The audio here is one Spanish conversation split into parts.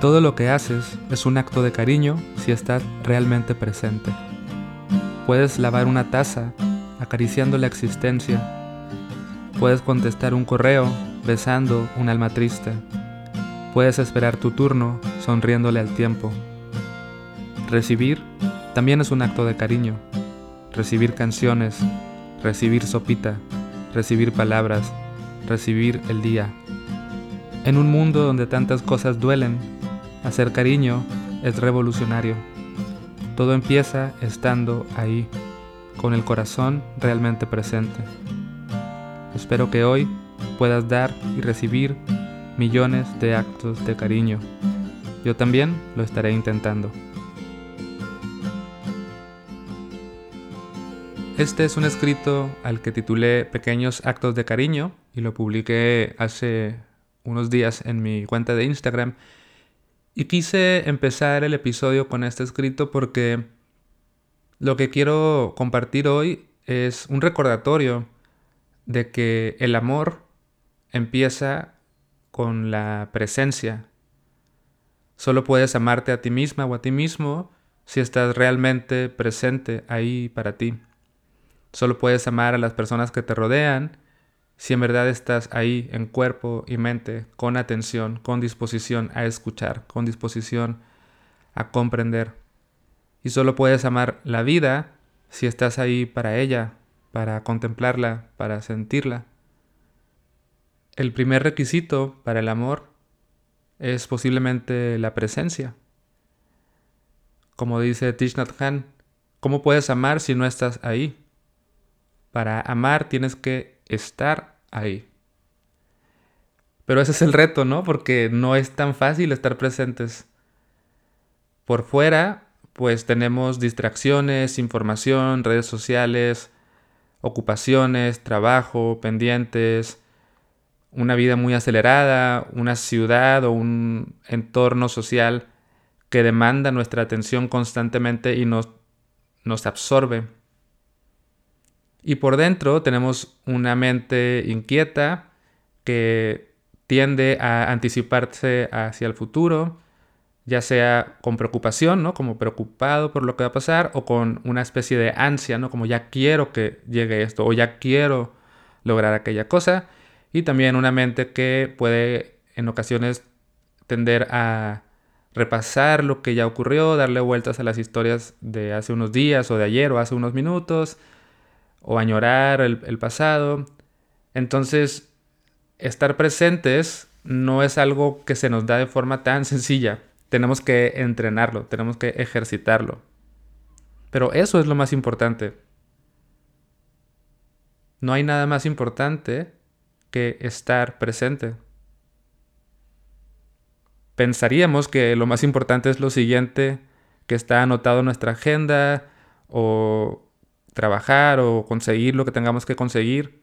Todo lo que haces es un acto de cariño si estás realmente presente. Puedes lavar una taza acariciando la existencia. Puedes contestar un correo besando un alma triste. Puedes esperar tu turno sonriéndole al tiempo. Recibir también es un acto de cariño. Recibir canciones, recibir sopita, recibir palabras, recibir el día. En un mundo donde tantas cosas duelen, Hacer cariño es revolucionario. Todo empieza estando ahí, con el corazón realmente presente. Espero que hoy puedas dar y recibir millones de actos de cariño. Yo también lo estaré intentando. Este es un escrito al que titulé Pequeños Actos de Cariño y lo publiqué hace unos días en mi cuenta de Instagram y quise empezar el episodio con este escrito porque lo que quiero compartir hoy es un recordatorio de que el amor empieza con la presencia. Solo puedes amarte a ti misma o a ti mismo si estás realmente presente ahí para ti. Solo puedes amar a las personas que te rodean si en verdad estás ahí en cuerpo y mente, con atención, con disposición a escuchar, con disposición a comprender. Y solo puedes amar la vida si estás ahí para ella, para contemplarla, para sentirla. El primer requisito para el amor es posiblemente la presencia. Como dice Thich Nhat Hanh, ¿cómo puedes amar si no estás ahí? Para amar tienes que estar ahí. Pero ese es el reto, ¿no? Porque no es tan fácil estar presentes. Por fuera, pues tenemos distracciones, información, redes sociales, ocupaciones, trabajo, pendientes, una vida muy acelerada, una ciudad o un entorno social que demanda nuestra atención constantemente y nos, nos absorbe. Y por dentro tenemos una mente inquieta que tiende a anticiparse hacia el futuro, ya sea con preocupación, ¿no? Como preocupado por lo que va a pasar, o con una especie de ansia, ¿no? Como ya quiero que llegue esto, o ya quiero lograr aquella cosa. Y también una mente que puede en ocasiones tender a repasar lo que ya ocurrió, darle vueltas a las historias de hace unos días o de ayer o hace unos minutos, o añorar el, pasado. Entonces, estar presentes no es algo que se nos da de forma tan sencilla. Tenemos que entrenarlo, tenemos que ejercitarlo. Pero eso es lo más importante. No hay nada más importante que estar presente. Pensaríamos que lo más importante es lo siguiente que está anotado en nuestra agenda o trabajar o conseguir lo que tengamos que conseguir.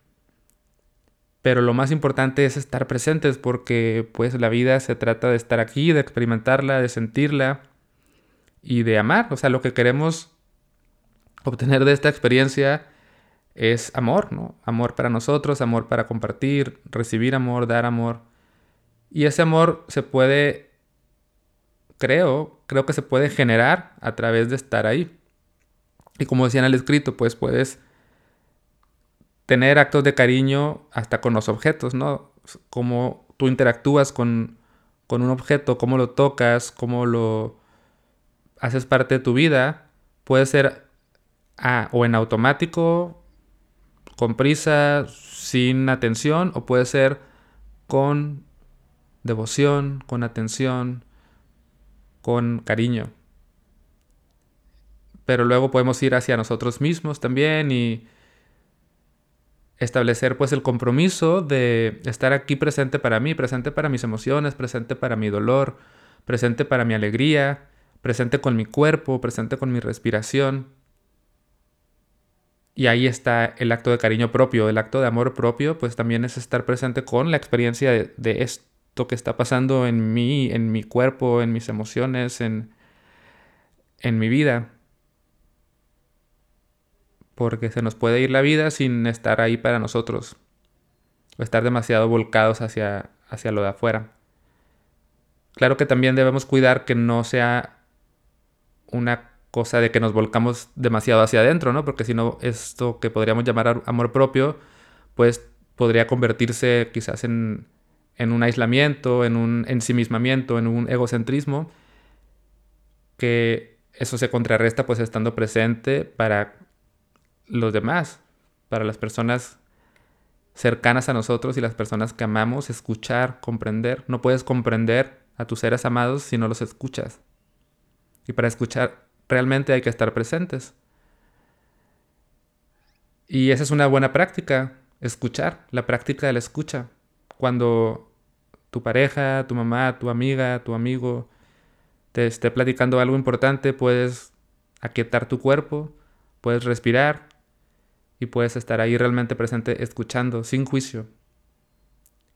Pero lo más importante es estar presentes porque pues la vida se trata de estar aquí, de experimentarla, de sentirla y de amar. O sea, lo que queremos obtener de esta experiencia es amor, ¿no? Amor para nosotros, amor para compartir, recibir amor, dar amor. Y ese amor se puede, creo, creo que se puede generar a través de estar ahí. Y como decía en el escrito, pues puedes tener actos de cariño hasta con los objetos, ¿no? Cómo tú interactúas con, con un objeto, cómo lo tocas, cómo lo haces parte de tu vida, puede ser ah, o en automático, con prisa, sin atención, o puede ser con devoción, con atención, con cariño pero luego podemos ir hacia nosotros mismos también y establecer pues el compromiso de estar aquí presente para mí, presente para mis emociones, presente para mi dolor, presente para mi alegría, presente con mi cuerpo, presente con mi respiración. Y ahí está el acto de cariño propio, el acto de amor propio, pues también es estar presente con la experiencia de, esto que está pasando en mí, en mi cuerpo, en mis emociones, en, en mi vida porque se nos puede ir la vida sin estar ahí para nosotros, o estar demasiado volcados hacia, hacia lo de afuera. Claro que también debemos cuidar que no sea una cosa de que nos volcamos demasiado hacia adentro, ¿no? Porque si no, esto que podríamos llamar amor propio, pues podría convertirse quizás en, en un aislamiento, en un ensimismamiento, en un egocentrismo, que eso se contrarresta pues estando presente para los demás, para las personas cercanas a nosotros y las personas que amamos, escuchar, comprender. No puedes comprender a tus seres amados si no los escuchas. Y para escuchar realmente hay que estar presentes. Y esa es una buena práctica, escuchar, la práctica de la escucha. Cuando tu pareja, tu mamá, tu amiga, tu amigo te esté platicando algo importante, puedes aquietar tu cuerpo, puedes respirar y puedes estar ahí realmente presente escuchando sin juicio.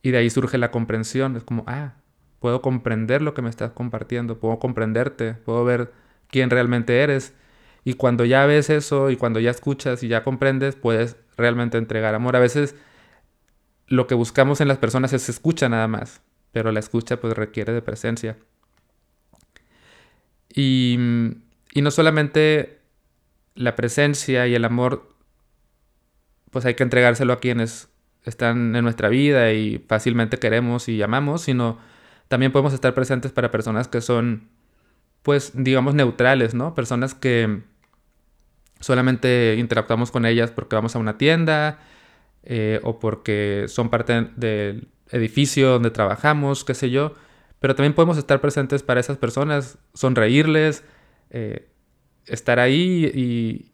Y de ahí surge la comprensión, es como, ah, puedo comprender lo que me estás compartiendo, puedo comprenderte, puedo ver quién realmente eres. Y cuando ya ves eso y cuando ya escuchas y ya comprendes, puedes realmente entregar amor. A veces lo que buscamos en las personas es escucha nada más, pero la escucha pues requiere de presencia. Y, y no solamente la presencia y el amor pues hay que entregárselo a quienes están en nuestra vida y fácilmente queremos y amamos, sino también podemos estar presentes para personas que son, pues, digamos, neutrales, ¿no? Personas que solamente interactuamos con ellas porque vamos a una tienda eh, o porque son parte del edificio donde trabajamos, qué sé yo. Pero también podemos estar presentes para esas personas, sonreírles, eh, estar ahí y,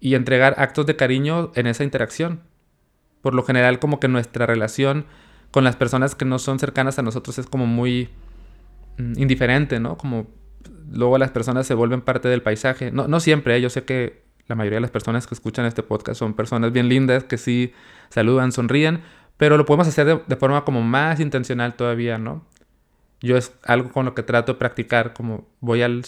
y entregar actos de cariño en esa interacción. Por lo general como que nuestra relación con las personas que no son cercanas a nosotros es como muy mm, indiferente, ¿no? Como luego las personas se vuelven parte del paisaje. No, no siempre, ¿eh? yo sé que la mayoría de las personas que escuchan este podcast son personas bien lindas que sí saludan, sonríen, pero lo podemos hacer de, forma como más intencional todavía, ¿no? Yo es algo con lo que trato de practicar, como voy al,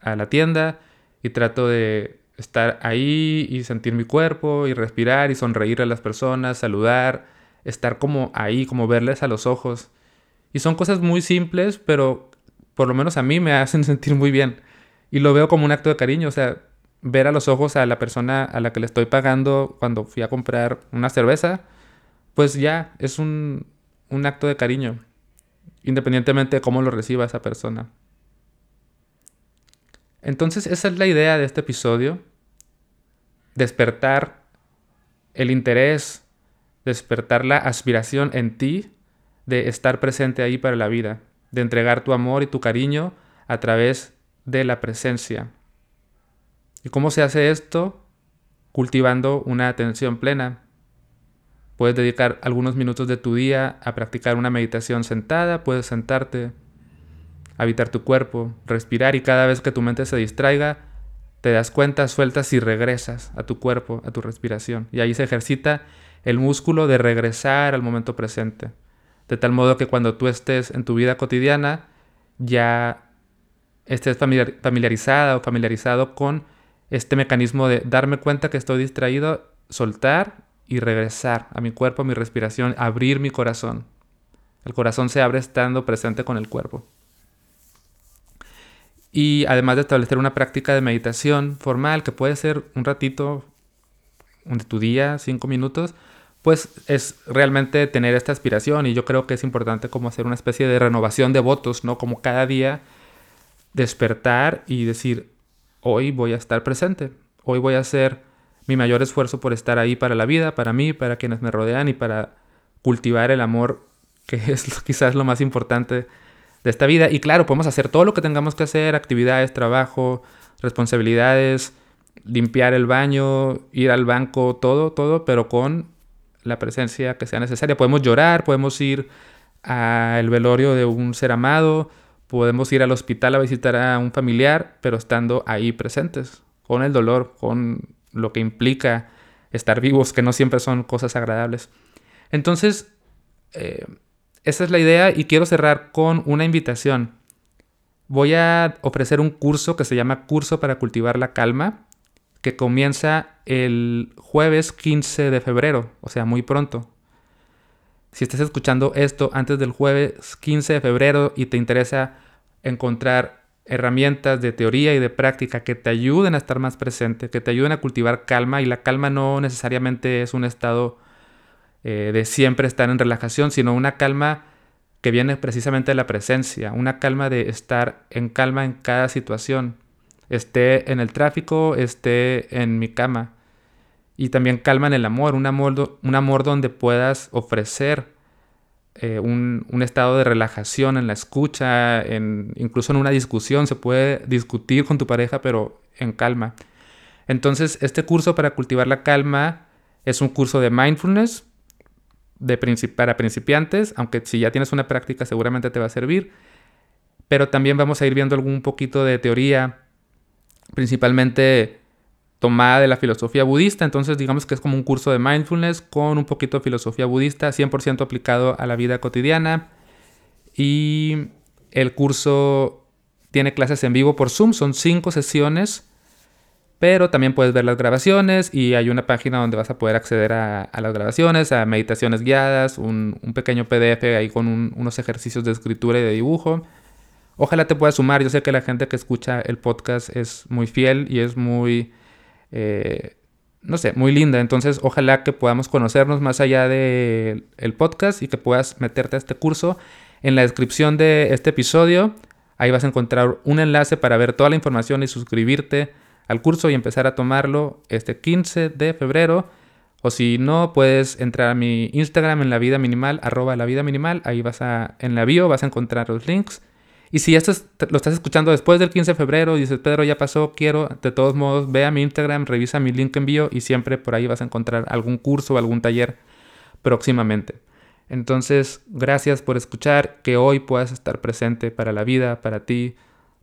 a la tienda y trato de estar ahí y sentir mi cuerpo y respirar y sonreír a las personas, saludar, estar como ahí, como verles a los ojos. Y son cosas muy simples, pero por lo menos a mí me hacen sentir muy bien. Y lo veo como un acto de cariño, o sea, ver a los ojos a la persona a la que le estoy pagando cuando fui a comprar una cerveza, pues ya es un, un acto de cariño, independientemente de cómo lo reciba esa persona. Entonces esa es la idea de este episodio. Despertar el interés, despertar la aspiración en ti de estar presente ahí para la vida, de entregar tu amor y tu cariño a través de la presencia. ¿Y cómo se hace esto? Cultivando una atención plena. Puedes dedicar algunos minutos de tu día a practicar una meditación sentada, puedes sentarte, habitar tu cuerpo, respirar y cada vez que tu mente se distraiga, te das cuenta, sueltas y regresas a tu cuerpo, a tu respiración. Y ahí se ejercita el músculo de regresar al momento presente. De tal modo que cuando tú estés en tu vida cotidiana, ya estés familiarizada o familiarizado con este mecanismo de darme cuenta que estoy distraído, soltar y regresar a mi cuerpo, a mi respiración, abrir mi corazón. El corazón se abre estando presente con el cuerpo. Y además de establecer una práctica de meditación formal, que puede ser un ratito de tu día, cinco minutos, pues es realmente tener esta aspiración y yo creo que es importante como hacer una especie de renovación de votos, ¿no? Como cada día despertar y decir, hoy voy a estar presente, hoy voy a hacer mi mayor esfuerzo por estar ahí para la vida, para mí, para quienes me rodean y para cultivar el amor, que es quizás lo más importante de esta vida. Y claro, podemos hacer todo lo que tengamos que hacer, actividades, trabajo, responsabilidades, limpiar el baño, ir al banco, todo, todo, pero con la presencia que sea necesaria. Podemos llorar, podemos ir al velorio de un ser amado, podemos ir al hospital a visitar a un familiar, pero estando ahí presentes, con el dolor, con lo que implica estar vivos, que no siempre son cosas agradables. Entonces, eh, esa es la idea y quiero cerrar con una invitación. Voy a ofrecer un curso que se llama Curso para cultivar la calma, que comienza el jueves 15 de febrero, o sea, muy pronto. Si estás escuchando esto antes del jueves 15 de febrero y te interesa encontrar herramientas de teoría y de práctica que te ayuden a estar más presente, que te ayuden a cultivar calma, y la calma no necesariamente es un estado eh, de siempre estar en relajación, sino una calma que viene precisamente de la presencia, una calma de estar en calma en cada situación, esté en el tráfico, esté en mi cama, y también calma en el amor, un amor, un amor donde puedas ofrecer eh, un, estado de relajación en la escucha, en, incluso en una discusión, se puede discutir con tu pareja, pero en calma. Entonces, este curso para cultivar la calma es un curso de mindfulness de para principiantes, aunque si ya tienes una práctica seguramente te va a servir, pero también vamos a ir viendo algún poquito de teoría, principalmente tomada de la filosofía budista, entonces digamos que es como un curso de mindfulness con un poquito de filosofía budista, 100% aplicado a la vida cotidiana. Y el curso tiene clases en vivo por Zoom, son cinco sesiones, pero también puedes ver las grabaciones y hay una página donde vas a poder acceder a, las grabaciones, a meditaciones guiadas, un, pequeño PDF ahí con unos ejercicios de escritura y de dibujo. Ojalá te puedas sumar, yo sé que la gente que escucha el podcast es muy fiel y es muy eh, no sé, muy linda. Entonces, ojalá que podamos conocernos más allá del podcast y que puedas meterte a este curso. En la descripción de este episodio, ahí vas a encontrar un enlace para ver toda la información y suscribirte al curso y empezar a tomarlo este 15 de febrero. O si no, puedes entrar a mi Instagram en la vida minimal, arroba la vida minimal. Ahí vas a, en la bio vas a encontrar los links. Y si esto lo estás escuchando después del 15 de febrero y dices, Pedro, ya pasó, quiero, de todos modos, ve a mi Instagram, revisa mi link en bio y siempre por ahí vas a encontrar algún curso o algún taller próximamente. Entonces, gracias por escuchar, que hoy puedas estar presente para la vida, para ti,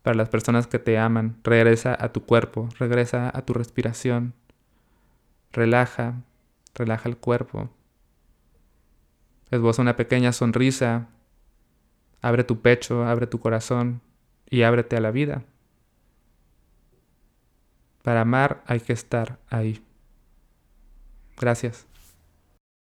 para las personas que te aman. Regresa a tu cuerpo, regresa a tu respiración. Relaja, relaja el cuerpo. Esboza una pequeña sonrisa Abre tu pecho, abre tu corazón y ábrete a la vida. Para amar hay que estar ahí. Gracias.